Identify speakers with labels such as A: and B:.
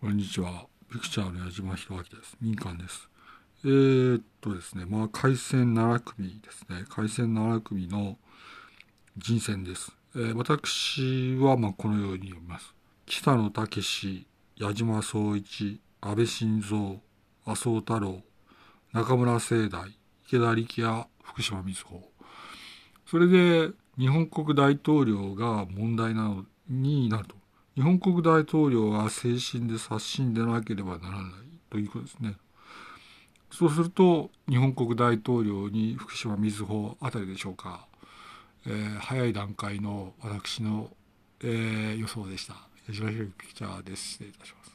A: こんにちは。ピクチャーの矢島博明です。民間です。えー、っとですね、まあ、海戦7組ですね。海戦7組の人選です。えー私は、まあ、このように読みます。北野武、矢島総一、安倍晋三、麻生太郎、中村聖大、池田力也、福島瑞穂。それで、日本国大統領が問題なのになると。日本国大統領は精神で刷新でなければならないということですね。そうすると、日本国大統領に福島瑞穂あたりでしょうか。えー早い段階の私の、えー予想でした。矢島弘之ピクチャーです。失礼いたします。